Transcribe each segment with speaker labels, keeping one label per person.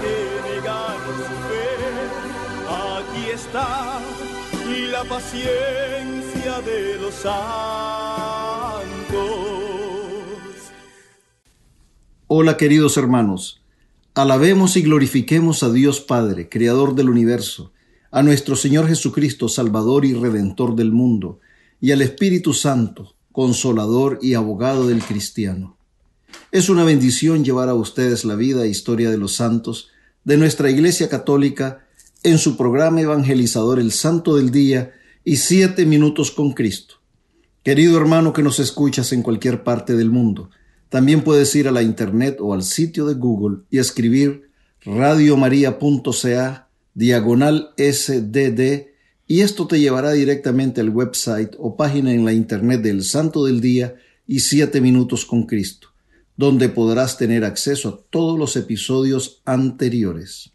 Speaker 1: que su fe. Aquí está la paciencia de los santos.
Speaker 2: Hola queridos hermanos, alabemos y glorifiquemos a Dios Padre, Creador del universo, a nuestro Señor Jesucristo, Salvador y Redentor del mundo, y al Espíritu Santo, Consolador y Abogado del cristiano. Es una bendición llevar a ustedes la vida e historia de los santos de nuestra Iglesia Católica en su programa evangelizador El Santo del Día y Siete Minutos con Cristo. Querido hermano que nos escuchas en cualquier parte del mundo, también puedes ir a la internet o al sitio de Google y escribir radiomaria.ca diagonal sdd y esto te llevará directamente al website o página en la internet del Santo del Día y Siete Minutos con Cristo, donde podrás tener acceso a todos los episodios anteriores.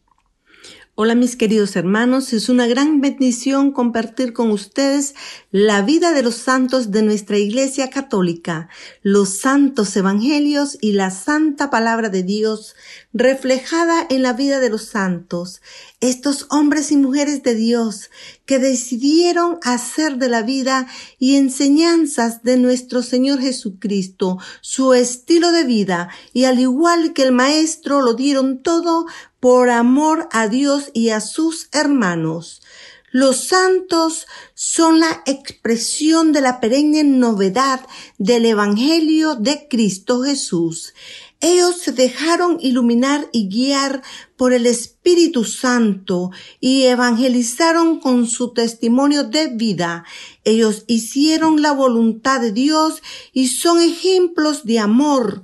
Speaker 3: Hola mis queridos hermanos, es una gran bendición compartir con ustedes la vida de los santos de nuestra Iglesia Católica, los santos evangelios y la santa palabra de Dios reflejada en la vida de los santos, estos hombres y mujeres de Dios que decidieron hacer de la vida y enseñanzas de nuestro Señor Jesucristo su estilo de vida y al igual que el Maestro lo dieron todo por amor a Dios y a sus hermanos. Los santos son la expresión de la perenne novedad del Evangelio de Cristo Jesús. Ellos se dejaron iluminar y guiar por el Espíritu Santo y evangelizaron con su testimonio de vida. Ellos hicieron la voluntad de Dios y son ejemplos de amor,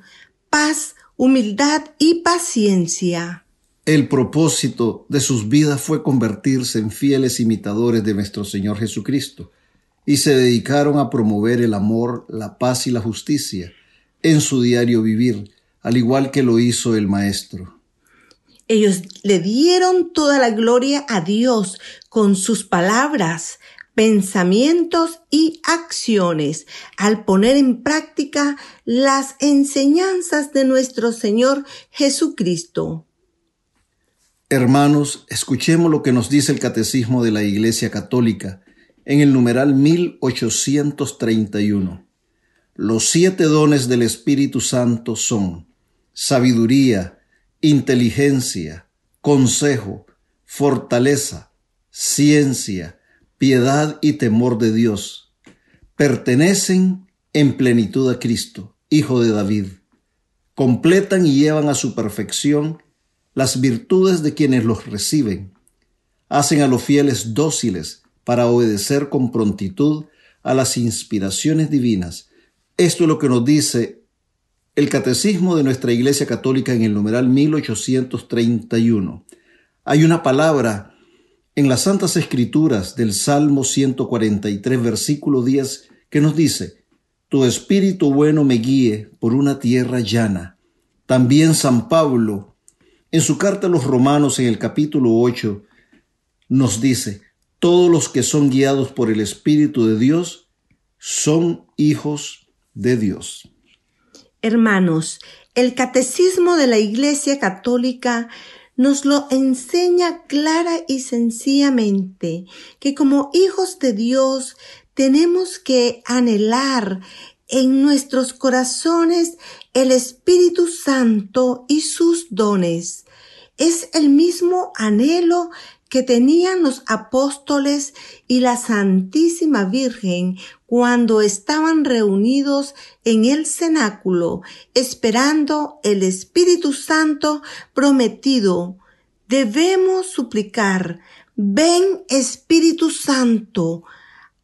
Speaker 3: paz, humildad y paciencia.
Speaker 2: El propósito de sus vidas fue convertirse en fieles imitadores de nuestro Señor Jesucristo y se dedicaron a promover el amor, la paz y la justicia en su diario vivir al igual que lo hizo el Maestro.
Speaker 3: Ellos le dieron toda la gloria a Dios con sus palabras, pensamientos y acciones al poner en práctica las enseñanzas de nuestro Señor Jesucristo.
Speaker 2: Hermanos, escuchemos lo que nos dice el Catecismo de la Iglesia Católica en el numeral 1831. Los siete dones del Espíritu Santo son sabiduría, inteligencia, consejo, fortaleza, ciencia, piedad y temor de Dios. Pertenecen en plenitud a Cristo, Hijo de David. Completan y llevan a su perfección las virtudes de quienes los reciben. Hacen a los fieles dóciles para obedecer con prontitud a las inspiraciones divinas. Esto es lo que nos dice el Catecismo de nuestra Iglesia Católica en el numeral 1831. Hay una palabra en las Santas Escrituras del Salmo 143, versículo 10, que nos dice, Tu Espíritu bueno me guíe por una tierra llana. También San Pablo, en su carta a los Romanos en el capítulo 8, nos dice, Todos los que son guiados por el Espíritu de Dios son hijos de Dios.
Speaker 3: Hermanos, el catecismo de la Iglesia Católica nos lo enseña clara y sencillamente que como hijos de Dios tenemos que anhelar en nuestros corazones el Espíritu Santo y sus dones. Es el mismo anhelo que tenían los apóstoles y la Santísima Virgen cuando estaban reunidos en el cenáculo esperando el Espíritu Santo prometido. Debemos suplicar, ven Espíritu Santo.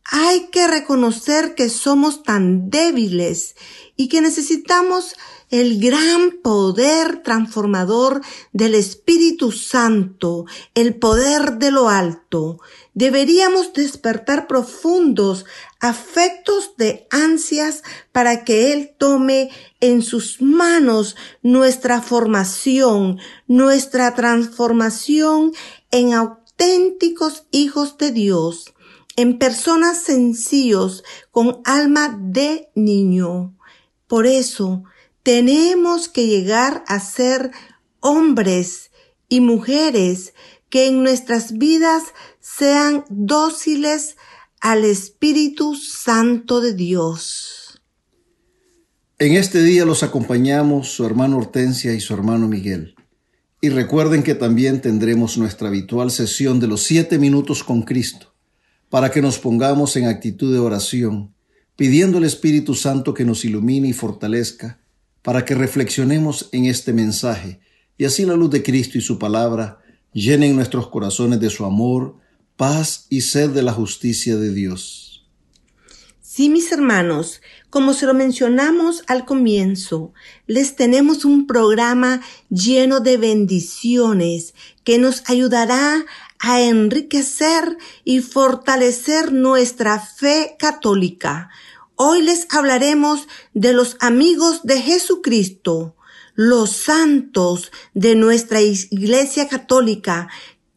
Speaker 3: Hay que reconocer que somos tan débiles y que necesitamos el gran poder transformador del Espíritu Santo, el poder de lo alto. Deberíamos despertar profundos afectos de ansias para que Él tome en sus manos nuestra formación, nuestra transformación en auténticos hijos de Dios, en personas sencillos con alma de niño. Por eso, tenemos que llegar a ser hombres y mujeres que en nuestras vidas sean dóciles al Espíritu Santo de Dios.
Speaker 2: En este día los acompañamos su hermano Hortensia y su hermano Miguel. Y recuerden que también tendremos nuestra habitual sesión de los siete minutos con Cristo, para que nos pongamos en actitud de oración, pidiendo al Espíritu Santo que nos ilumine y fortalezca para que reflexionemos en este mensaje y así la luz de Cristo y su palabra llenen nuestros corazones de su amor, paz y sed de la justicia de Dios.
Speaker 3: Sí, mis hermanos, como se lo mencionamos al comienzo, les tenemos un programa lleno de bendiciones que nos ayudará a enriquecer y fortalecer nuestra fe católica, Hoy les hablaremos de los amigos de Jesucristo, los santos de nuestra Iglesia Católica,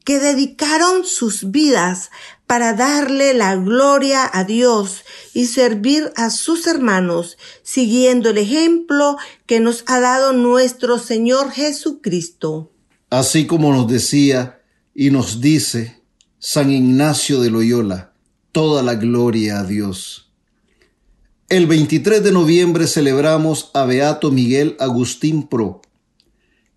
Speaker 3: que dedicaron sus vidas para darle la gloria a Dios y servir a sus hermanos, siguiendo el ejemplo que nos ha dado nuestro Señor Jesucristo.
Speaker 2: Así como nos decía y nos dice San Ignacio de Loyola, toda la gloria a Dios. El 23 de noviembre celebramos a Beato Miguel Agustín Pro.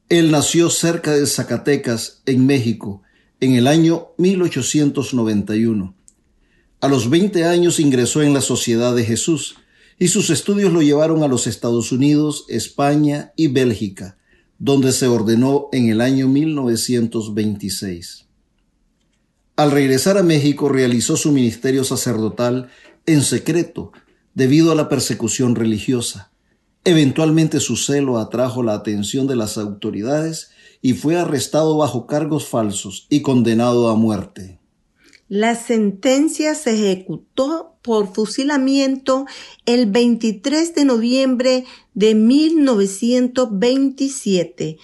Speaker 2: Él nació cerca de Zacatecas, en México, en el año 1891. A los 20 años ingresó en la Sociedad de Jesús y sus estudios lo llevaron a los Estados Unidos, España y Bélgica, donde se ordenó en el año 1926. Al regresar a México realizó su ministerio sacerdotal en secreto debido a la persecución religiosa. Eventualmente su celo atrajo la atención de las autoridades y fue arrestado bajo cargos falsos y condenado a muerte.
Speaker 3: La sentencia se ejecutó por fusilamiento el 23 de noviembre de 1927.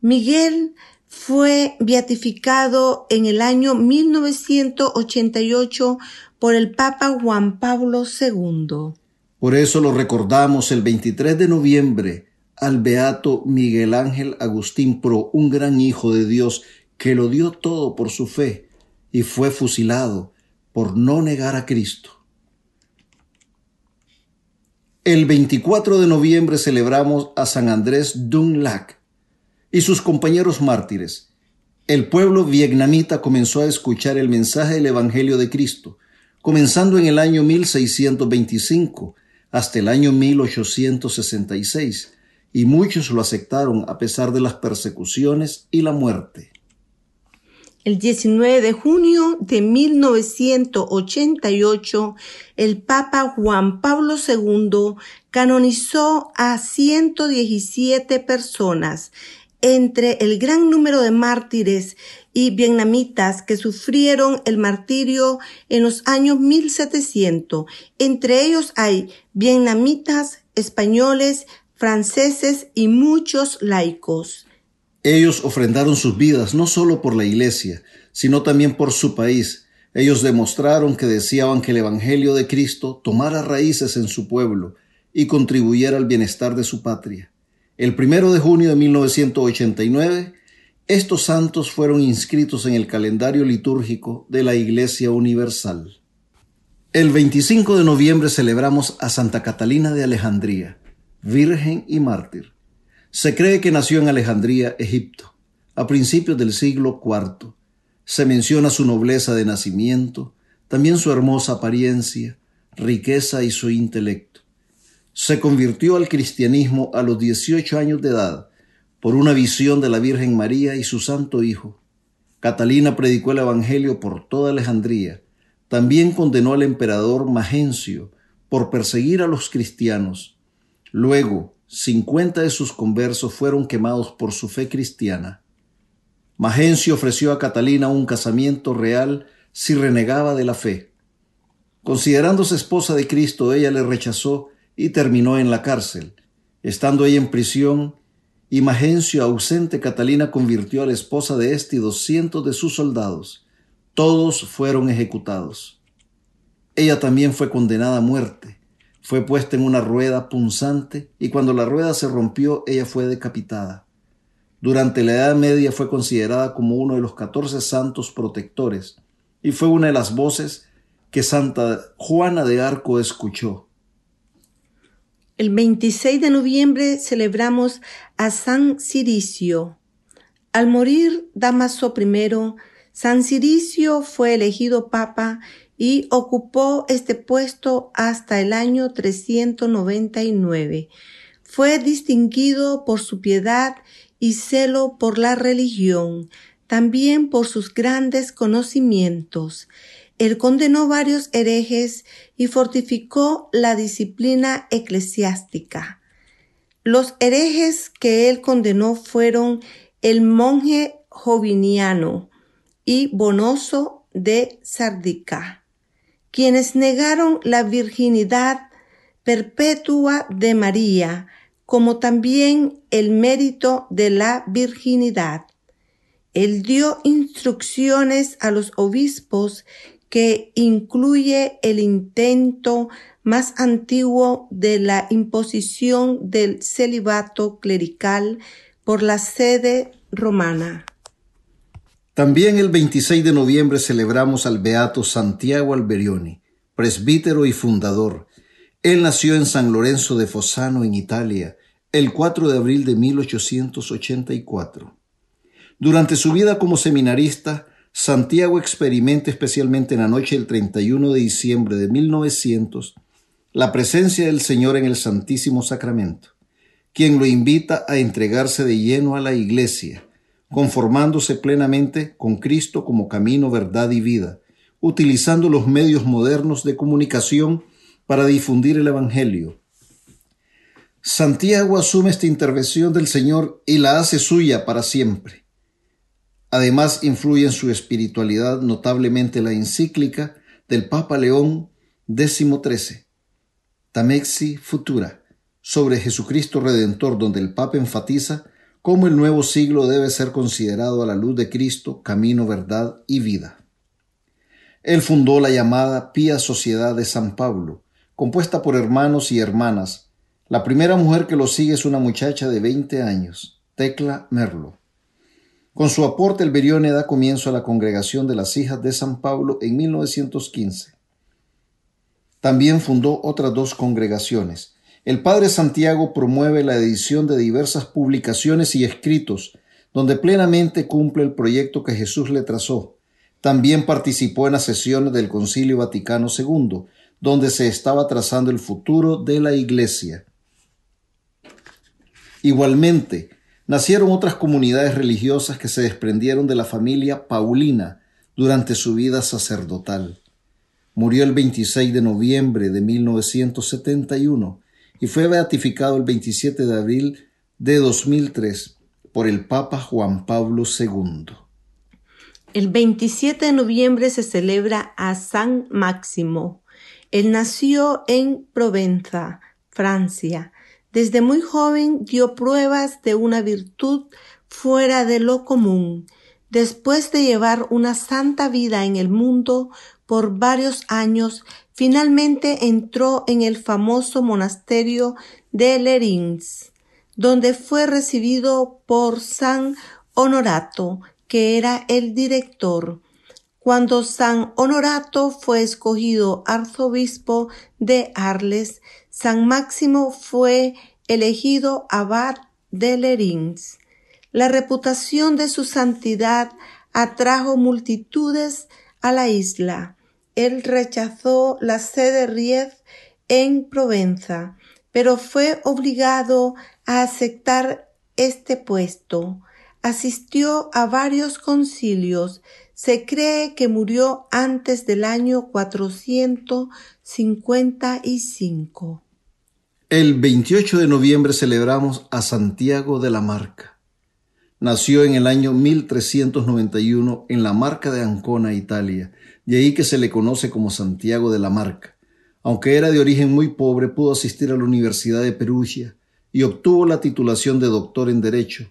Speaker 3: Miguel fue beatificado en el año 1988 por el Papa Juan Pablo II.
Speaker 2: Por eso lo recordamos el 23 de noviembre al beato Miguel Ángel Agustín Pro, un gran hijo de Dios que lo dio todo por su fe y fue fusilado por no negar a Cristo. El 24 de noviembre celebramos a San Andrés Dunlac y sus compañeros mártires. El pueblo vietnamita comenzó a escuchar el mensaje del Evangelio de Cristo comenzando en el año 1625 hasta el año 1866, y muchos lo aceptaron a pesar de las persecuciones y la muerte.
Speaker 3: El 19 de junio de 1988, el Papa Juan Pablo II canonizó a 117 personas, entre el gran número de mártires y vietnamitas que sufrieron el martirio en los años 1700. Entre ellos hay vietnamitas, españoles, franceses y muchos laicos.
Speaker 2: Ellos ofrendaron sus vidas no solo por la iglesia, sino también por su país. Ellos demostraron que deseaban que el Evangelio de Cristo tomara raíces en su pueblo y contribuyera al bienestar de su patria. El primero de junio de 1989, estos santos fueron inscritos en el calendario litúrgico de la Iglesia Universal. El 25 de noviembre celebramos a Santa Catalina de Alejandría, virgen y mártir. Se cree que nació en Alejandría, Egipto. a principios del siglo IV. Se menciona su nobleza de nacimiento, también su hermosa apariencia, riqueza y su intelecto. Se convirtió al cristianismo a los 18 años de edad por una visión de la Virgen María y su Santo Hijo. Catalina predicó el Evangelio por toda Alejandría. También condenó al emperador Magencio por perseguir a los cristianos. Luego, cincuenta de sus conversos fueron quemados por su fe cristiana. Magencio ofreció a Catalina un casamiento real si renegaba de la fe. Considerándose esposa de Cristo, ella le rechazó y terminó en la cárcel. Estando ella en prisión y Magencio ausente, Catalina convirtió a la esposa de éste y doscientos de sus soldados. Todos fueron ejecutados. Ella también fue condenada a muerte. Fue puesta en una rueda punzante y cuando la rueda se rompió, ella fue decapitada. Durante la Edad Media fue considerada como uno de los catorce santos protectores y fue una de las voces que Santa Juana de Arco escuchó.
Speaker 3: El 26 de noviembre celebramos a San Ciricio. Al morir Damaso I, San Ciricio fue elegido papa y ocupó este puesto hasta el año 399. Fue distinguido por su piedad y celo por la religión, también por sus grandes conocimientos. Él condenó varios herejes y fortificó la disciplina eclesiástica. Los herejes que él condenó fueron el monje Joviniano y Bonoso de Sardica, quienes negaron la virginidad perpetua de María, como también el mérito de la virginidad. Él dio instrucciones a los obispos que incluye el intento más antiguo de la imposición del celibato clerical por la sede romana.
Speaker 2: También el 26 de noviembre celebramos al beato Santiago Alberioni, presbítero y fundador. Él nació en San Lorenzo de Fossano, en Italia, el 4 de abril de 1884. Durante su vida como seminarista, Santiago experimenta especialmente en la noche del 31 de diciembre de 1900 la presencia del Señor en el Santísimo Sacramento, quien lo invita a entregarse de lleno a la Iglesia, conformándose plenamente con Cristo como camino, verdad y vida, utilizando los medios modernos de comunicación para difundir el Evangelio. Santiago asume esta intervención del Señor y la hace suya para siempre. Además, influye en su espiritualidad notablemente la encíclica del Papa León XIII, Tamexi Futura, sobre Jesucristo Redentor, donde el Papa enfatiza cómo el nuevo siglo debe ser considerado a la luz de Cristo, camino, verdad y vida. Él fundó la llamada Pía Sociedad de San Pablo, compuesta por hermanos y hermanas. La primera mujer que lo sigue es una muchacha de 20 años, Tecla Merlo. Con su aporte, el Berione da comienzo a la congregación de las hijas de San Pablo en 1915. También fundó otras dos congregaciones. El padre Santiago promueve la edición de diversas publicaciones y escritos, donde plenamente cumple el proyecto que Jesús le trazó. También participó en las sesiones del Concilio Vaticano II, donde se estaba trazando el futuro de la Iglesia. Igualmente, Nacieron otras comunidades religiosas que se desprendieron de la familia Paulina durante su vida sacerdotal. Murió el 26 de noviembre de 1971 y fue beatificado el 27 de abril de 2003 por el Papa Juan Pablo II.
Speaker 3: El 27 de noviembre se celebra a San Máximo. Él nació en Provenza, Francia, desde muy joven dio pruebas de una virtud fuera de lo común. Después de llevar una santa vida en el mundo por varios años, finalmente entró en el famoso monasterio de Lerins, donde fue recibido por San Honorato, que era el director. Cuando San Honorato fue escogido arzobispo de Arles, San Máximo fue elegido abad de Lerins. La reputación de su santidad atrajo multitudes a la isla. Él rechazó la sede Riez en Provenza, pero fue obligado a aceptar este puesto. Asistió a varios concilios. Se cree que murió antes del año 455.
Speaker 2: El 28 de noviembre celebramos a Santiago de la Marca. Nació en el año 1391 en la Marca de Ancona, Italia, de ahí que se le conoce como Santiago de la Marca. Aunque era de origen muy pobre, pudo asistir a la Universidad de Perugia y obtuvo la titulación de doctor en Derecho,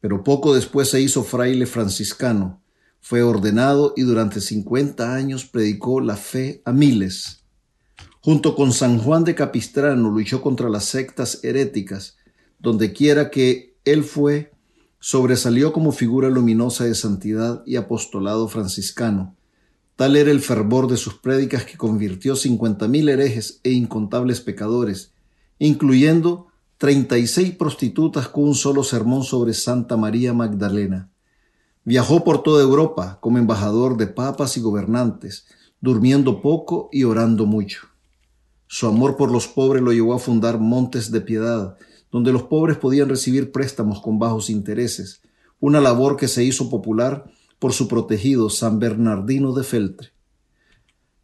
Speaker 2: pero poco después se hizo fraile franciscano. Fue ordenado y durante 50 años predicó la fe a miles. Junto con San Juan de Capistrano luchó contra las sectas heréticas. Donde quiera que él fue, sobresalió como figura luminosa de santidad y apostolado franciscano. Tal era el fervor de sus prédicas que convirtió cincuenta mil herejes e incontables pecadores, incluyendo treinta y seis prostitutas con un solo sermón sobre Santa María Magdalena. Viajó por toda Europa como embajador de papas y gobernantes, durmiendo poco y orando mucho. Su amor por los pobres lo llevó a fundar Montes de Piedad, donde los pobres podían recibir préstamos con bajos intereses, una labor que se hizo popular por su protegido San Bernardino de Feltre.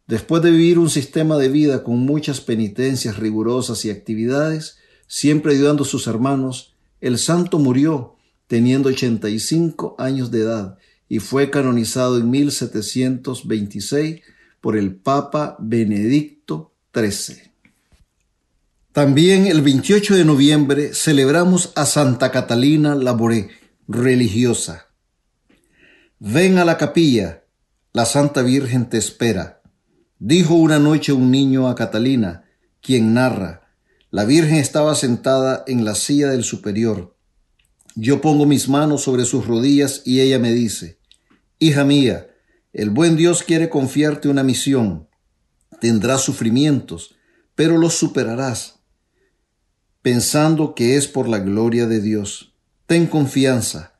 Speaker 2: Después de vivir un sistema de vida con muchas penitencias rigurosas y actividades, siempre ayudando a sus hermanos, el santo murió teniendo 85 años de edad y fue canonizado en 1726 por el Papa Benedicto también el 28 de noviembre celebramos a Santa Catalina Laboré, religiosa. Ven a la capilla, la Santa Virgen te espera. Dijo una noche un niño a Catalina, quien narra, la Virgen estaba sentada en la silla del superior. Yo pongo mis manos sobre sus rodillas y ella me dice, Hija mía, el buen Dios quiere confiarte una misión. Tendrás sufrimientos, pero los superarás, pensando que es por la gloria de Dios. Ten confianza.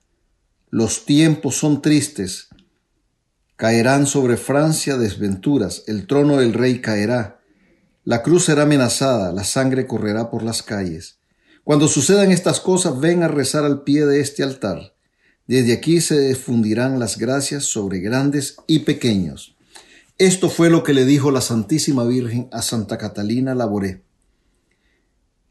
Speaker 2: Los tiempos son tristes. Caerán sobre Francia desventuras, el trono del rey caerá, la cruz será amenazada, la sangre correrá por las calles. Cuando sucedan estas cosas, ven a rezar al pie de este altar. Desde aquí se difundirán las gracias sobre grandes y pequeños. Esto fue lo que le dijo la Santísima Virgen a Santa Catalina Laboré.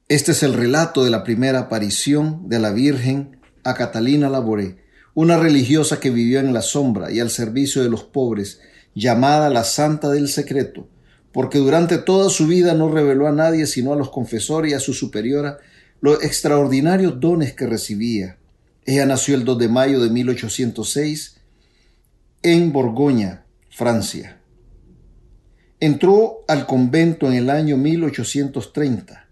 Speaker 2: Este es el relato de la primera aparición de la Virgen a Catalina Laboré, una religiosa que vivió en la sombra y al servicio de los pobres, llamada la Santa del Secreto, porque durante toda su vida no reveló a nadie sino a los confesores y a su superiora los extraordinarios dones que recibía. Ella nació el 2 de mayo de 1806 en Borgoña, Francia. Entró al convento en el año 1830,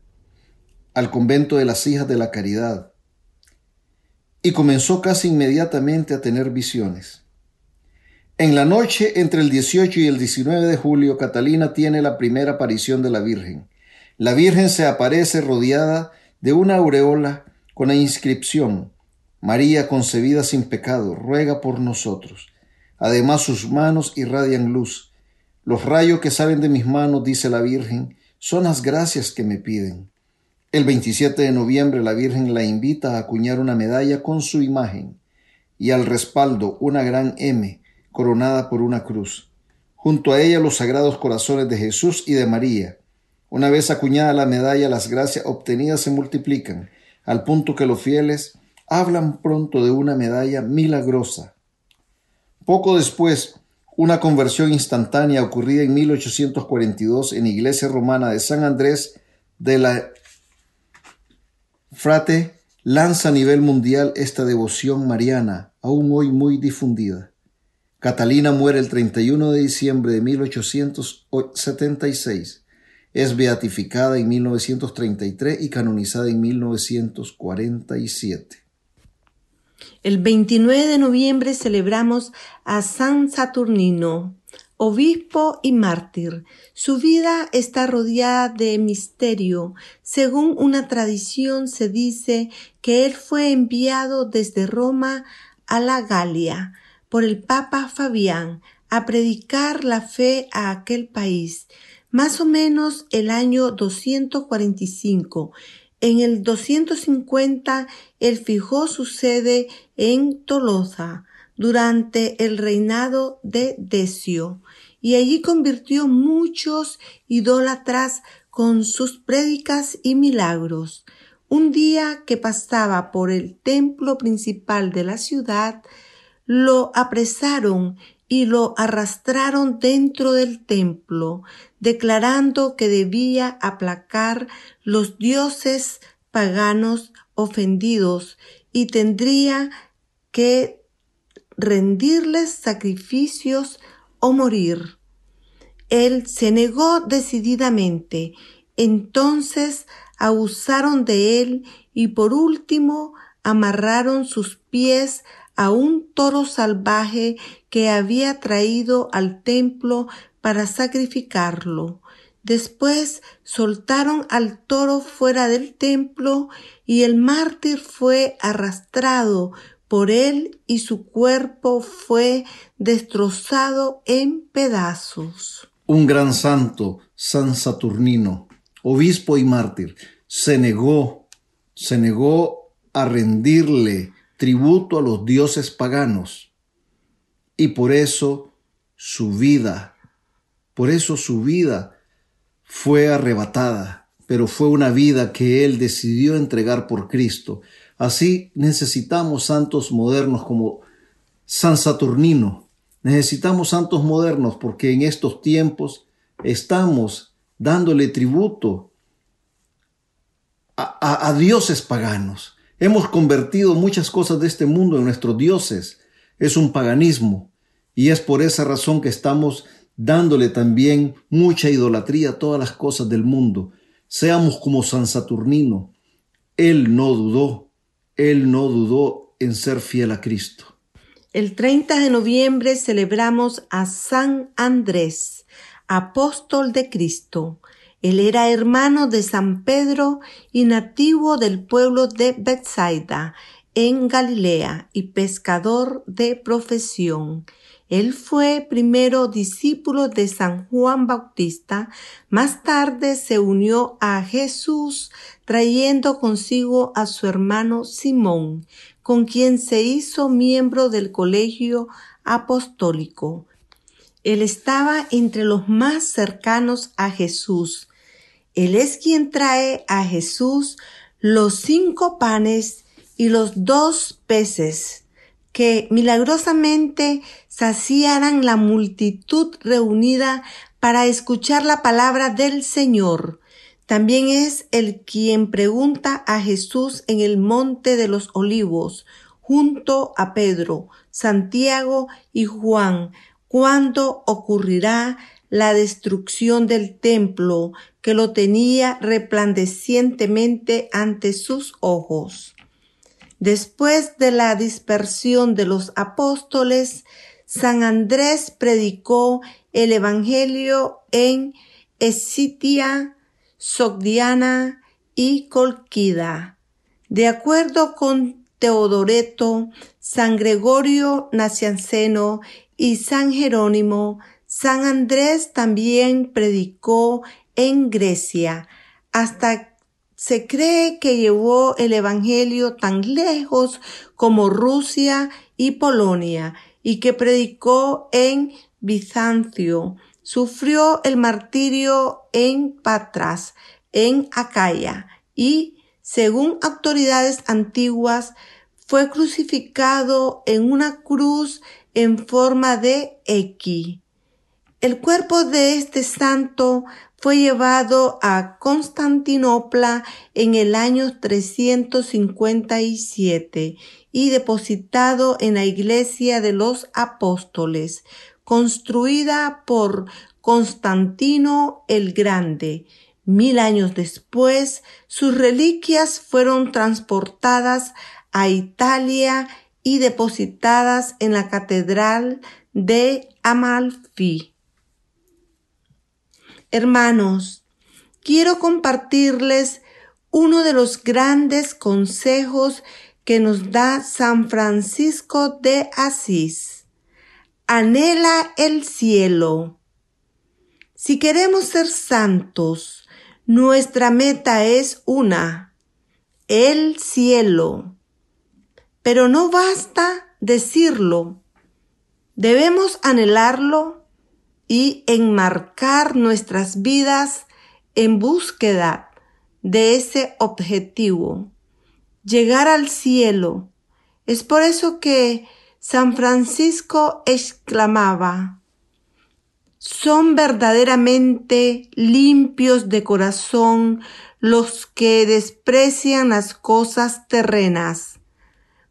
Speaker 2: al convento de las Hijas de la Caridad, y comenzó casi inmediatamente a tener visiones. En la noche entre el 18 y el 19 de julio, Catalina tiene la primera aparición de la Virgen. La Virgen se aparece rodeada de una aureola con la inscripción María concebida sin pecado, ruega por nosotros. Además sus manos irradian luz los rayos que salen de mis manos, dice la Virgen, son las gracias que me piden. El 27 de noviembre la Virgen la invita a acuñar una medalla con su imagen y al respaldo una gran M coronada por una cruz. Junto a ella los sagrados corazones de Jesús y de María. Una vez acuñada la medalla, las gracias obtenidas se multiplican, al punto que los fieles hablan pronto de una medalla milagrosa. Poco después, una conversión instantánea ocurrida en 1842 en la iglesia romana de San Andrés de la Frate lanza a nivel mundial esta devoción mariana, aún hoy muy difundida. Catalina muere el 31 de diciembre de 1876. Es beatificada en 1933 y canonizada en 1947.
Speaker 3: El 29 de noviembre celebramos a San Saturnino, obispo y mártir. Su vida está rodeada de misterio. Según una tradición se dice que él fue enviado desde Roma a la Galia por el Papa Fabián a predicar la fe a aquel país. Más o menos el año 245. En el 250 él fijó su sede en Tolosa durante el reinado de Decio y allí convirtió muchos idólatras con sus prédicas y milagros. Un día que pasaba por el templo principal de la ciudad, lo apresaron y lo arrastraron dentro del templo, declarando que debía aplacar los dioses paganos ofendidos y tendría que rendirles sacrificios o morir. Él se negó decididamente. Entonces abusaron de él y por último amarraron sus pies a un toro salvaje que había traído al templo para sacrificarlo. Después soltaron al toro fuera del templo y el mártir fue arrastrado por él y su cuerpo fue destrozado en pedazos.
Speaker 2: Un gran santo, San Saturnino, obispo y mártir, se negó, se negó a rendirle tributo a los dioses paganos y por eso su vida, por eso su vida fue arrebatada, pero fue una vida que él decidió entregar por Cristo Así necesitamos santos modernos como San Saturnino. Necesitamos santos modernos porque en estos tiempos estamos dándole tributo a, dioses paganos. Hemos convertido muchas cosas de este mundo en nuestros dioses. Es un paganismo. Y es por esa razón que estamos dándole también mucha idolatría a todas las cosas del mundo. Seamos como San Saturnino. Él no dudó, él no dudó en ser fiel a Cristo.
Speaker 3: El 30 de noviembre celebramos a San Andrés, apóstol de Cristo. Él era hermano de San Pedro y nativo del pueblo de Bethsaida, en Galilea, y pescador de profesión. Él fue primero discípulo de San Juan Bautista, más tarde se unió a Jesús trayendo consigo a su hermano Simón, con quien se hizo miembro del colegio apostólico. Él estaba entre los más cercanos a Jesús. Él es quien trae a Jesús los cinco panes y los dos peces que milagrosamente saciaran la multitud reunida para escuchar la palabra del Señor. También es el quien pregunta a Jesús en el monte de los olivos, junto a Pedro, Santiago y Juan, cuándo ocurrirá la destrucción del templo que lo tenía resplandecientemente ante sus ojos. Después de la dispersión de los apóstoles, San Andrés predicó el Evangelio en Escitia, Sogdiana y Colquida. De acuerdo con Teodoreto, San Gregorio Nacianceno y San Jerónimo, San Andrés también predicó en Grecia hasta se cree que llevó el Evangelio tan lejos como Rusia y Polonia y que predicó en Bizancio. Sufrió el martirio en Patras, en Acaya, y, según autoridades antiguas, fue crucificado en una cruz en forma de X. El cuerpo de este santo fue llevado a Constantinopla en el año 357 y depositado en la iglesia de los apóstoles, construida por Constantino el Grande. Mil años después, sus reliquias fueron transportadas a Italia y depositadas en la catedral de Amalfi. Hermanos, quiero compartirles uno de los grandes consejos que nos da San Francisco de Asís. Anhela el cielo. Si queremos ser santos, nuestra meta es una, el cielo. Pero no basta decirlo, debemos anhelarlo y enmarcar nuestras vidas en búsqueda de ese objetivo, llegar al cielo. Es por eso que San Francisco exclamaba, son verdaderamente limpios de corazón los que desprecian las cosas terrenas,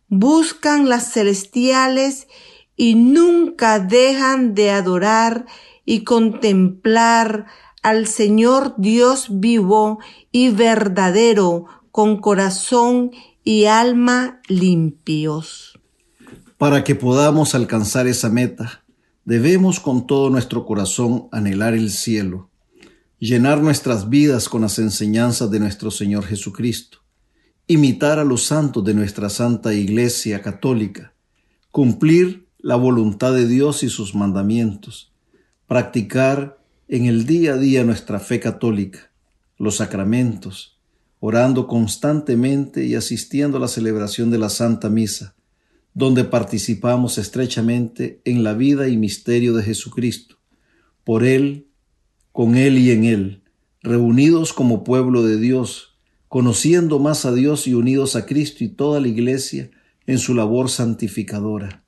Speaker 3: buscan las celestiales y nunca dejan de adorar y contemplar al Señor Dios vivo y verdadero con corazón y alma limpios.
Speaker 2: Para que podamos alcanzar esa meta, debemos con todo nuestro corazón anhelar el cielo, llenar nuestras vidas con las enseñanzas de nuestro Señor Jesucristo, imitar a los santos de nuestra Santa Iglesia Católica, cumplir la voluntad de Dios y sus mandamientos, practicar en el día a día nuestra fe católica, los sacramentos, orando constantemente y asistiendo a la celebración de la Santa Misa, donde participamos estrechamente en la vida y misterio de Jesucristo, por Él, con Él y en Él, reunidos como pueblo de Dios, conociendo más a Dios y unidos a Cristo y toda la Iglesia en su labor santificadora.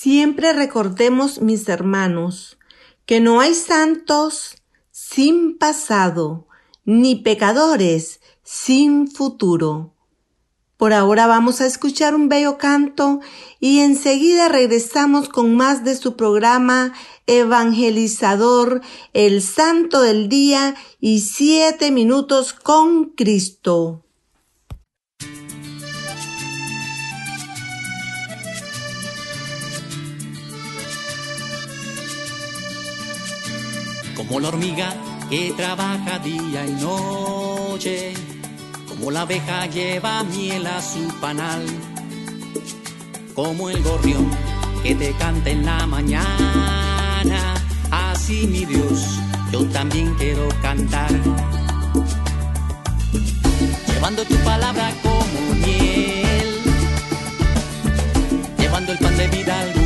Speaker 3: Siempre recordemos, mis hermanos, que no hay santos sin pasado, ni pecadores sin futuro. Por ahora vamos a escuchar un bello canto y enseguida regresamos con más de su programa evangelizador, el santo del día y siete minutos con Cristo.
Speaker 4: Como la hormiga que trabaja día y noche, como la abeja lleva miel a su panal, como el gorrión que te canta en la mañana, así mi Dios, yo también quiero cantar, llevando tu palabra como miel, llevando el pan de vida al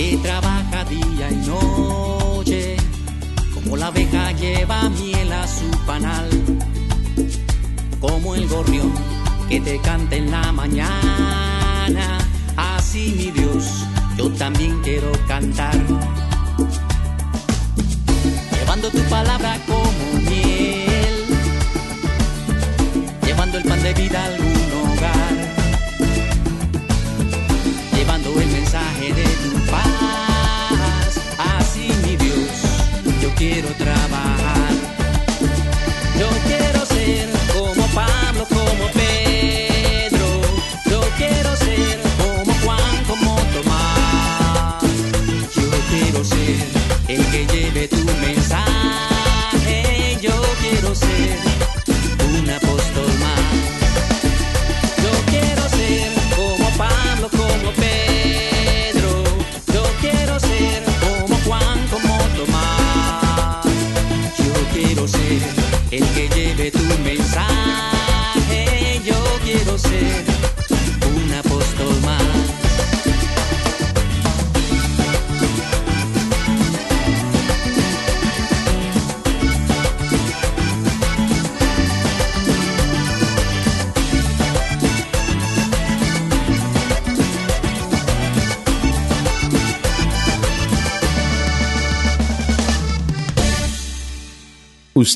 Speaker 4: que trabaja día y noche, como la abeja lleva miel a su panal, como el gorrión que te canta en la mañana, así mi Dios, yo también quiero cantar, llevando tu palabra como miel, llevando el pan de vida a quiero trabajar. Yo quiero ser como Pablo, como Pedro. Yo quiero ser como Juan, como Tomás. Yo quiero ser el que lleve tu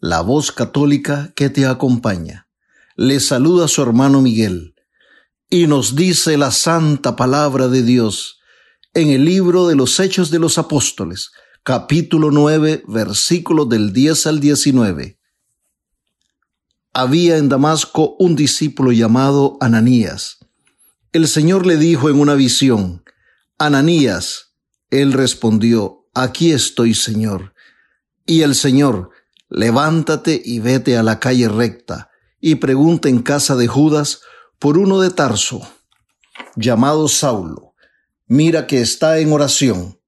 Speaker 2: la voz católica que te acompaña. Le saluda su hermano Miguel y nos dice la santa palabra de Dios en el libro de los Hechos de los Apóstoles, capítulo 9, versículos del 10 al 19. Había en Damasco un discípulo llamado Ananías. El Señor le dijo en una visión, Ananías. Él respondió, Aquí estoy, Señor. Y el Señor, levántate y vete a la calle recta, y pregunta en casa de Judas por uno de Tarso, llamado Saulo. Mira que está en oración.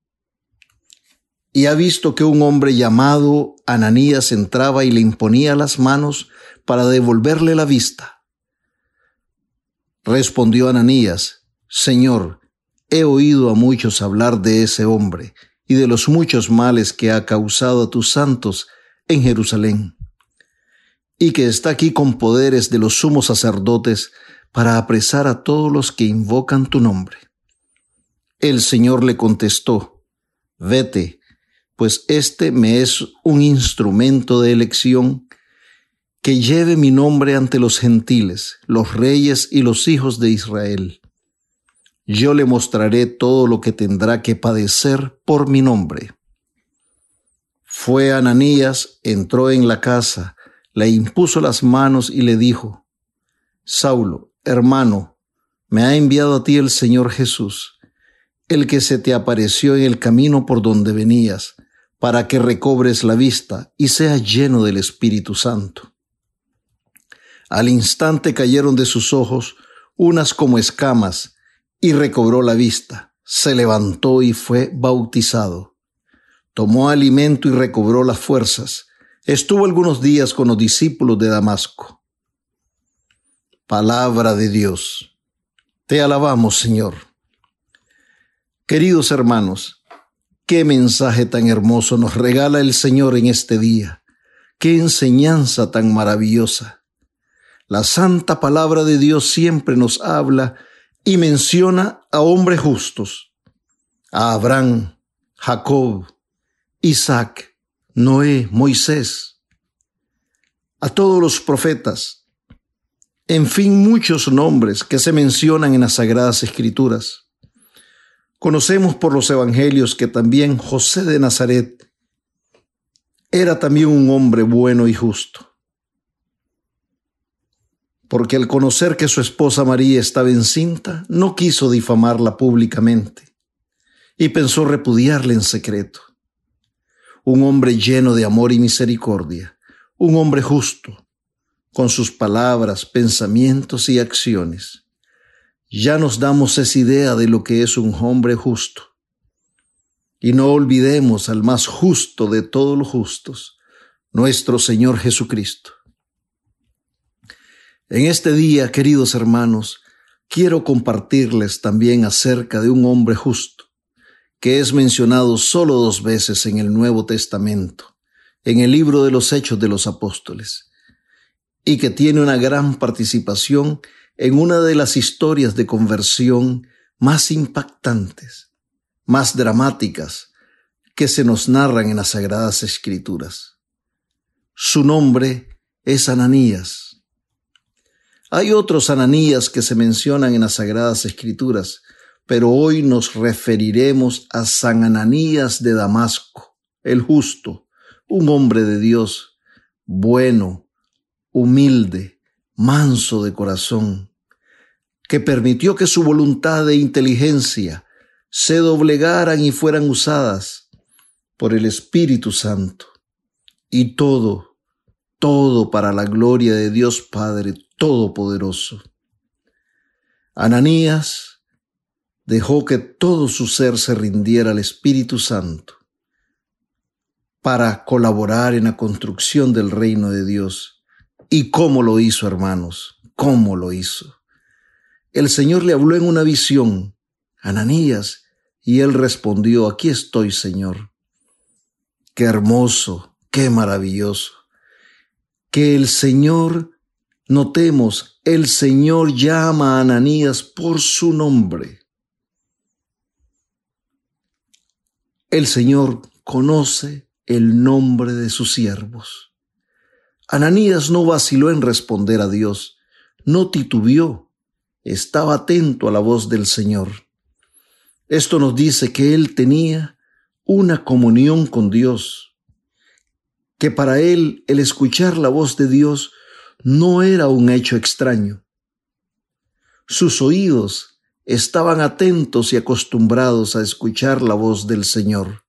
Speaker 2: Y ha visto que un hombre llamado Ananías entraba y le imponía las manos para devolverle la vista. Respondió Ananías, Señor, he oído a muchos hablar de ese hombre y de los muchos males que ha causado a tus santos en Jerusalén, y que está aquí con poderes de los sumos sacerdotes para apresar a todos los que invocan tu nombre. El Señor le contestó, Vete, pues este me es un instrumento de elección que lleve mi nombre ante los gentiles, los reyes y los hijos de Israel. Yo le mostraré todo lo que tendrá que padecer por mi nombre. Fue Ananías, entró en la casa, le impuso las manos y le dijo, Saulo, hermano, me ha enviado a ti el Señor Jesús, el que se te apareció en el camino por donde venías, para que recobres la vista y seas lleno del Espíritu Santo. Al instante cayeron de sus ojos unas como escamas, y recobró la vista, se levantó y fue bautizado tomó alimento y recobró las fuerzas. Estuvo algunos días con los discípulos de Damasco. Palabra de Dios. Te alabamos, Señor. Queridos hermanos, qué mensaje tan hermoso nos regala el Señor en este día. Qué enseñanza tan maravillosa. La santa palabra de Dios siempre nos habla y menciona a hombres justos, a Abraham, Jacob, Isaac, Noé, Moisés, a todos los profetas, en fin, muchos nombres que se mencionan en las Sagradas Escrituras. Conocemos por los Evangelios que también José de Nazaret era también un hombre bueno y justo. Porque al conocer que su esposa María estaba encinta, no quiso difamarla públicamente y pensó repudiarla en secreto un hombre lleno de amor y misericordia, un hombre justo, con sus palabras, pensamientos y acciones. Ya nos damos esa idea de lo que es un hombre justo. Y no olvidemos al más justo de todos los justos, nuestro Señor Jesucristo. En este día, queridos hermanos, quiero compartirles también acerca de un hombre justo, que es mencionado solo dos veces en el Nuevo Testamento, en el libro de los Hechos de los Apóstoles, y que tiene una gran participación en una de las historias de conversión más impactantes, más dramáticas, que se nos narran en las Sagradas Escrituras. Su nombre es Ananías. Hay otros Ananías que se mencionan en las Sagradas Escrituras, pero hoy nos referiremos a San Ananías de Damasco, el justo, un hombre de Dios, bueno, humilde, manso de corazón, que permitió que su voluntad e inteligencia se doblegaran y fueran usadas por el Espíritu Santo. Y todo, todo para la gloria de Dios Padre Todopoderoso. Ananías dejó que todo su ser se rindiera al Espíritu Santo para colaborar en la construcción del reino de Dios ¿Y cómo lo hizo, hermanos? ¿Cómo lo hizo? El Señor le habló en una visión, Ananías, y él respondió, aquí estoy, Señor. Qué hermoso, qué maravilloso. Que el Señor, notemos, el Señor llama a Ananías por su nombre. El Señor conoce el nombre de sus siervos. Ananías no vaciló en responder a Dios, no titubeó, estaba atento a la voz del Señor. Esto nos dice que él tenía una comunión con Dios, que para él el escuchar la voz de Dios no era un hecho extraño. Sus oídos estaban atentos y acostumbrados a escuchar la voz del Señor.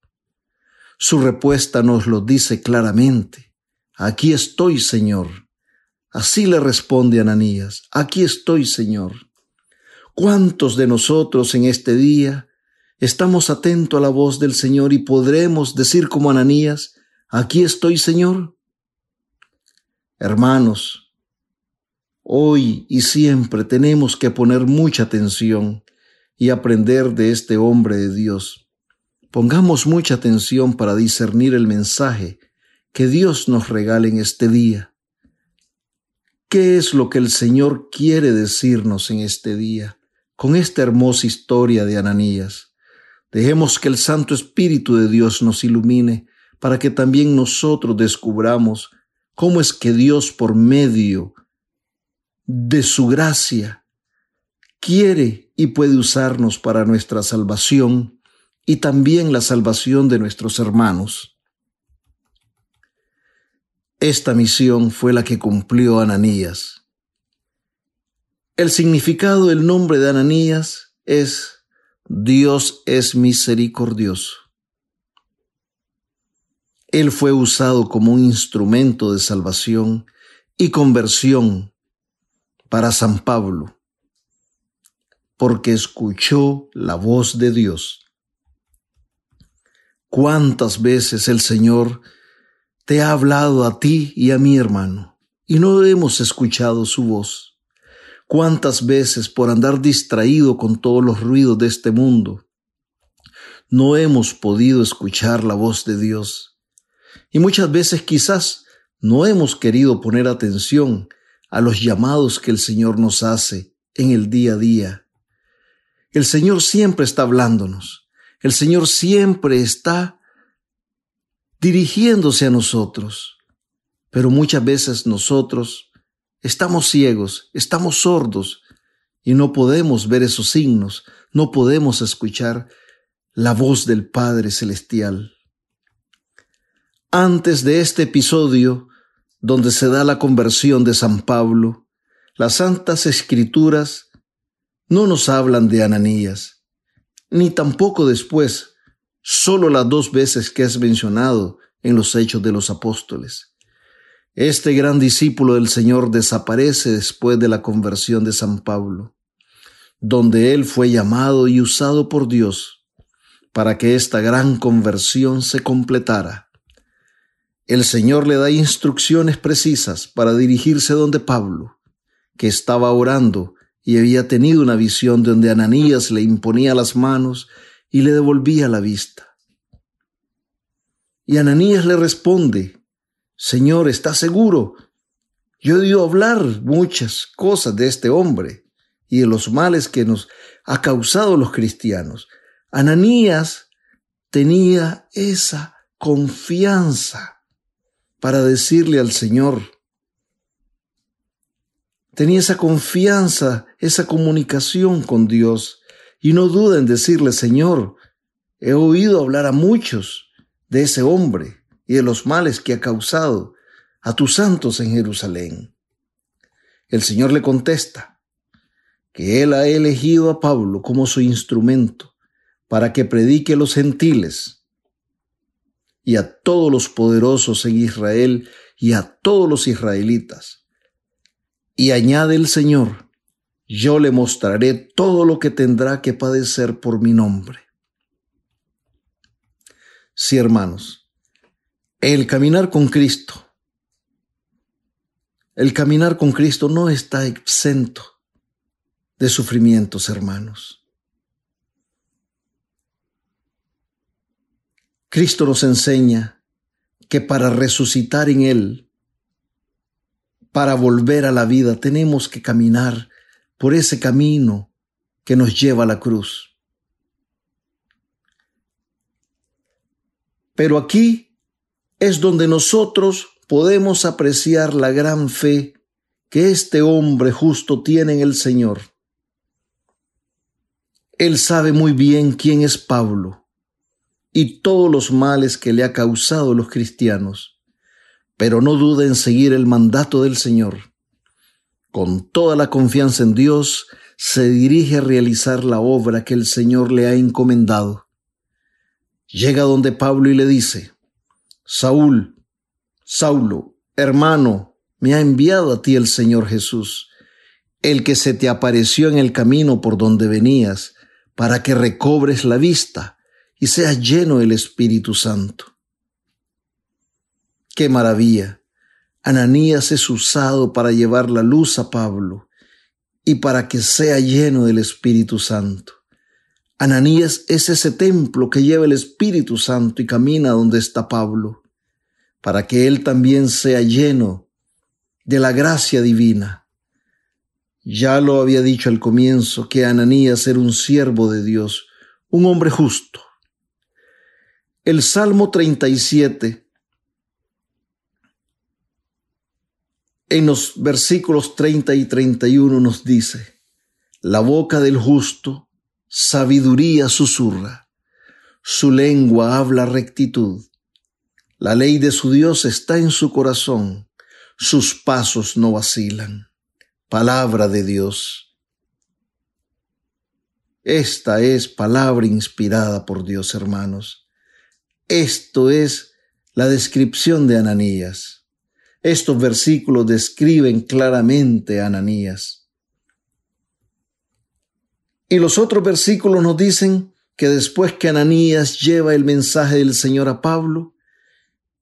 Speaker 2: Su respuesta nos lo dice claramente. Aquí estoy, Señor. Así le responde Ananías. Aquí estoy, Señor. ¿Cuántos de nosotros en este día estamos atentos a la voz del Señor y podremos decir como Ananías, aquí estoy, Señor? Hermanos, hoy y siempre tenemos que poner mucha atención y aprender de este hombre de Dios. Pongamos mucha atención para discernir el mensaje que Dios nos regala en este día. ¿Qué es lo que el Señor quiere decirnos en este día con esta hermosa historia de Ananías? Dejemos que el Santo Espíritu de Dios nos ilumine para que también nosotros descubramos cómo es que Dios por medio de su gracia quiere y puede usarnos para nuestra salvación y también la salvación de nuestros hermanos. Esta misión fue la que cumplió Ananías. El significado del nombre de Ananías es Dios es misericordioso. Él fue usado como un instrumento de salvación y conversión para San Pablo, porque escuchó la voz de Dios. ¿Cuántas veces el Señor te ha hablado a ti y a mi hermano y no hemos escuchado su voz? ¿Cuántas veces por andar distraído con todos los ruidos de este mundo no hemos podido escuchar la voz de Dios? Y muchas veces quizás no hemos querido poner atención a los llamados que el Señor nos hace en el día a día. El Señor siempre está hablándonos el Señor siempre está dirigiéndose a nosotros, pero muchas veces nosotros estamos ciegos, estamos sordos y no podemos ver esos signos, no podemos escuchar la voz del Padre Celestial. Antes de este episodio, donde se da la conversión de San Pablo, las Santas Escrituras no nos hablan de Ananías, ni tampoco después, solo las dos veces que es mencionado en los hechos de los apóstoles. Este gran discípulo del Señor desaparece después de la conversión de San Pablo, donde él fue llamado y usado por Dios para que esta gran conversión se completara. El Señor le da instrucciones precisas para dirigirse donde Pablo, que estaba orando y había tenido una visión donde Ananías le imponía las manos y le devolvía la vista. Y Ananías le responde, Señor, ¿estás seguro? Yo he oído hablar muchas cosas de este hombre y de los males que nos ha causado los cristianos. Ananías tenía esa confianza para decirle al Señor, tenía esa confianza, esa comunicación con Dios. Y no duda en decirle, Señor, he oído hablar a muchos de ese hombre y de los males que ha causado a tus santos en Jerusalén. El Señor le contesta que Él ha elegido a Pablo como su instrumento para que predique a los gentiles y a todos los poderosos en Israel y a todos los israelitas y añade el Señor, yo le mostraré todo lo que tendrá que padecer por mi nombre. Sí, hermanos, el caminar con Cristo, El caminar con Cristo no está exento de sufrimientos, hermanos. Cristo nos enseña que para resucitar en Él, para volver a la vida, tenemos que caminar por ese camino que nos lleva a la cruz. Pero aquí es donde nosotros podemos apreciar la gran fe que este hombre justo tiene en el Señor. Él sabe muy bien quién es Pablo y todos los males que le ha causado los cristianos, pero no duda en seguir el mandato del Señor. Con toda la confianza en Dios, se dirige a realizar la obra que el Señor le ha encomendado. Llega donde Pablo y le dice, Saúl, Saulo, hermano, me ha enviado a ti el Señor Jesús, el que se te apareció en el camino por donde venías, para que recobres la vista y seas lleno del Espíritu Santo. ¡Qué maravilla! Ananías es usado para llevar la luz a Pablo y para que sea lleno del Espíritu Santo. Ananías es ese templo que lleva el Espíritu Santo y camina donde está Pablo, para que él también sea lleno de la gracia divina ya lo había dicho al comienzo que Ananías era un siervo de Dios, un hombre justo. El Salmo 37, en los versículos 30 y 31 nos dice, la boca del justo sabiduría susurra, su lengua habla rectitud, la ley de su Dios está en su corazón, sus pasos no vacilan palabra de Dios. Esta es palabra inspirada por Dios, hermanos. Esto es la descripción de Ananías. Estos versículos describen claramente a Ananías. Y los otros versículos nos dicen que después que Ananías lleva el mensaje del Señor a Pablo,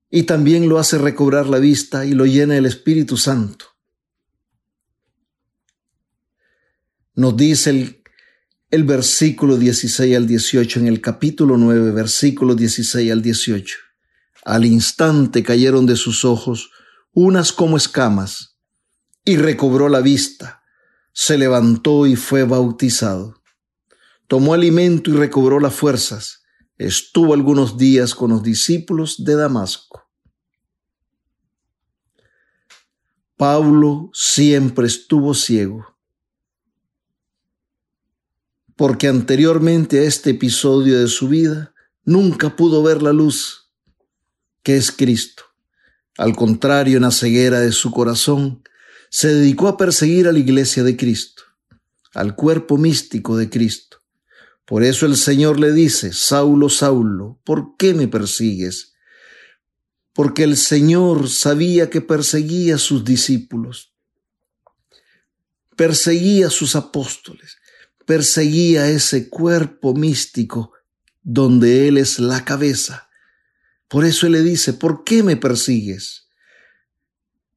Speaker 2: y también lo hace recobrar la vista y lo llena el Espíritu Santo. Nos dice el, el versículo 16 al 18 en el capítulo 9, versículo 16 al 18. Al instante cayeron de sus ojos unas como escamas, y recobró la vista, se levantó y fue bautizado. Tomó alimento y recobró las fuerzas. Estuvo algunos días con los discípulos de Damasco. Pablo siempre estuvo ciego porque anteriormente a este episodio de su vida nunca pudo ver la luz que es Cristo. Al contrario, en la ceguera de su corazón, se dedicó a perseguir a la iglesia de Cristo, al cuerpo místico de Cristo. Por eso el Señor le dice, Saulo, Saulo, ¿por qué me persigues? Porque el Señor sabía que perseguía a sus discípulos, perseguía a sus apóstoles, perseguía ese cuerpo místico donde Él es la cabeza. Por eso Él le dice, ¿por qué me persigues?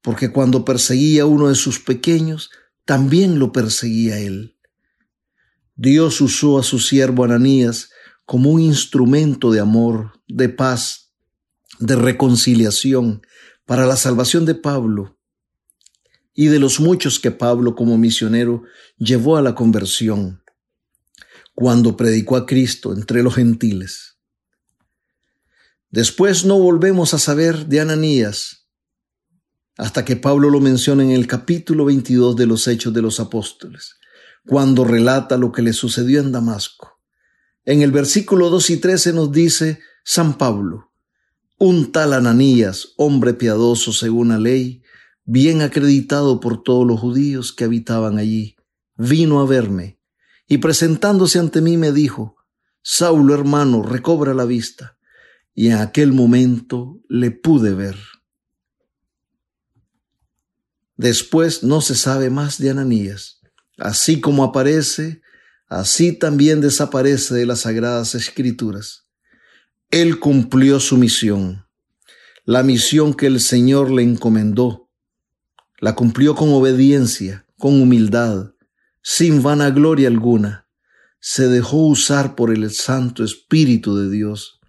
Speaker 2: Porque cuando perseguía a uno de sus pequeños, también lo perseguía Él. Dios usó a su siervo Ananías como un instrumento de amor, de paz, de reconciliación para la salvación de Pablo y de los muchos que Pablo como misionero llevó a la conversión cuando predicó a Cristo entre los gentiles. Después no volvemos a saber de Ananías hasta que Pablo lo menciona en el capítulo 22 de los Hechos de los Apóstoles, cuando relata lo que le sucedió en Damasco. En el versículo 2 y 13 nos dice San Pablo, un tal Ananías, hombre piadoso según la ley, bien acreditado por todos los judíos que habitaban allí, vino a verme y presentándose ante mí me dijo, Saulo hermano, recobra la vista. Y en aquel momento le pude ver. Después no se sabe más de Ananías. Así como aparece, así también desaparece de las sagradas escrituras. Él cumplió su misión, la misión que el Señor le encomendó, La cumplió con obediencia, con humildad, sin vanagloria alguna. Se dejó usar por el Santo Espíritu de Dios.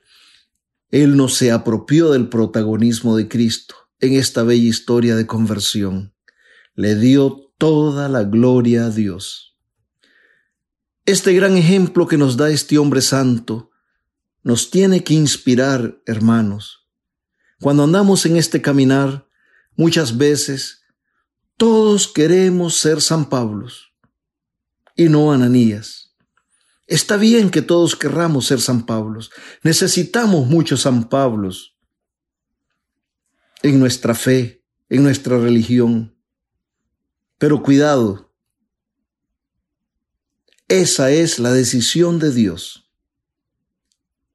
Speaker 2: Él no se apropió del protagonismo de Cristo en esta bella historia de conversión. Le dio toda la gloria a Dios. Este gran ejemplo que nos da este hombre santo nos tiene que inspirar, hermanos. Cuando andamos en este caminar, muchas veces todos queremos ser San Pablos y no Ananías. Está bien que todos querramos ser San Pablos. Necesitamos muchos San Pablos en nuestra fe, en nuestra religión. Pero cuidado, esa es la decisión de Dios.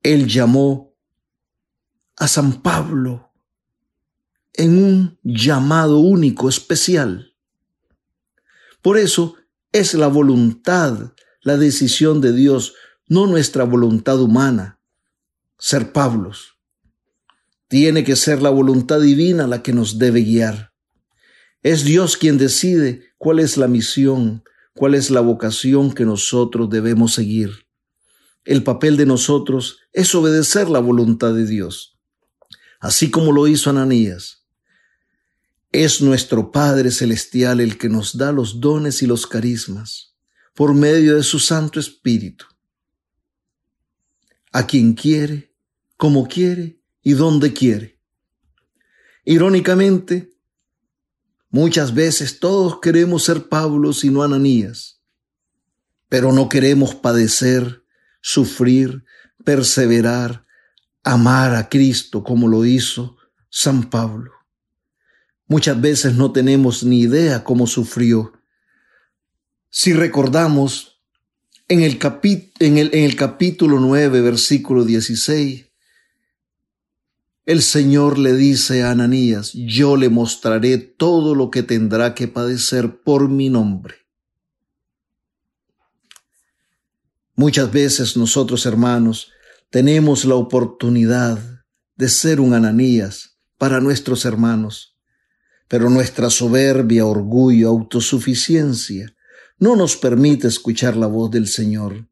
Speaker 2: Él llamó a San Pablo en un llamado único, especial. Por eso es la voluntad, la decisión de Dios, no nuestra voluntad humana, ser Pablos. Tiene que ser la voluntad divina la que nos debe guiar. Es Dios quien decide cuál es la misión, cuál es la vocación que nosotros debemos seguir. El papel de nosotros es obedecer la voluntad de Dios, así como lo hizo Ananías. Es nuestro Padre Celestial el que nos da los dones y los carismas por medio de su Santo Espíritu. A quien quiere, como quiere y donde quiere. Irónicamente, muchas veces todos queremos ser Pablo y no Ananías, pero no queremos padecer sufrir, perseverar, amar a Cristo como lo hizo San Pablo. Muchas veces no tenemos ni idea cómo sufrió. Si recordamos en el, capítulo 9, versículo 16, el Señor le dice a Ananías, yo le mostraré todo lo que tendrá que padecer por mi nombre. Muchas veces nosotros, hermanos, tenemos la oportunidad de ser un Ananías para nuestros hermanos, pero nuestra soberbia, orgullo, autosuficiencia no nos permite escuchar la voz del Señor.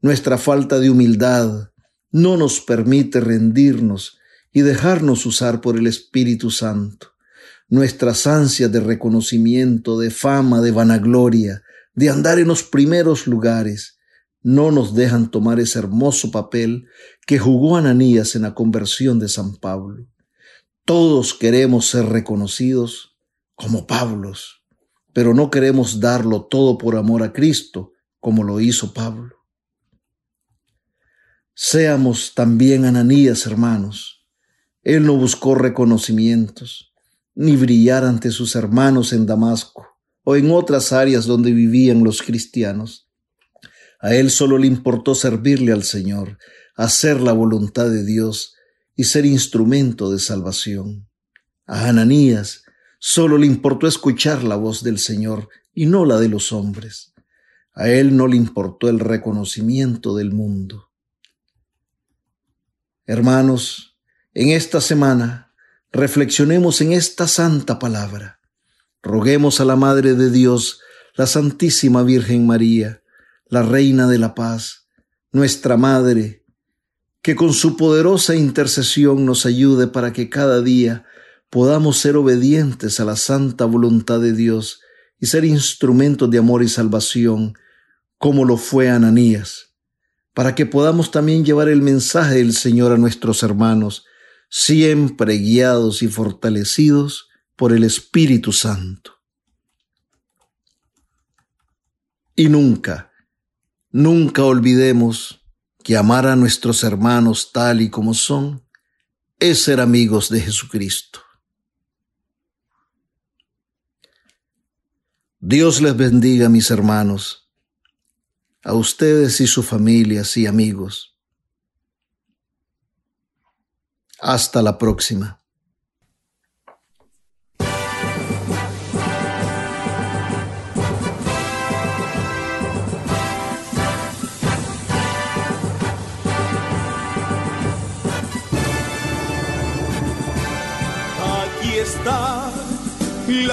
Speaker 2: Nuestra falta de humildad no nos permite rendirnos y dejarnos usar por el Espíritu Santo. Nuestras ansias de reconocimiento, de fama, de vanagloria, de andar en los primeros lugares, no nos dejan tomar ese hermoso papel que jugó Ananías en la conversión de San Pablo. Todos queremos ser reconocidos como Pablos, pero no queremos darlo todo por amor a Cristo, como lo hizo Pablo. Seamos también Ananías, hermanos. Él no buscó reconocimientos, ni brillar ante sus hermanos en Damasco o en otras áreas donde vivían los cristianos a él solo le importó servirle al Señor, hacer la voluntad de Dios y ser instrumento de salvación. A Ananías solo le importó escuchar la voz del Señor y no la de los hombres. A él no le importó el reconocimiento del mundo. Hermanos, en esta semana reflexionemos en esta santa palabra. Roguemos a la Madre de Dios, la Santísima Virgen María, la Reina de la Paz, nuestra Madre, que con su poderosa intercesión nos ayude para que cada día podamos ser obedientes a la santa voluntad de Dios y ser instrumentos de amor y salvación, como lo fue Ananías, para que podamos también llevar el mensaje del Señor a nuestros hermanos, siempre guiados y fortalecidos por el Espíritu Santo. Y nunca, Nunca olvidemos que amar a nuestros hermanos tal y como son es ser amigos de Jesucristo. Dios les bendiga, mis hermanos, a ustedes y sus familias y amigos. Hasta la próxima.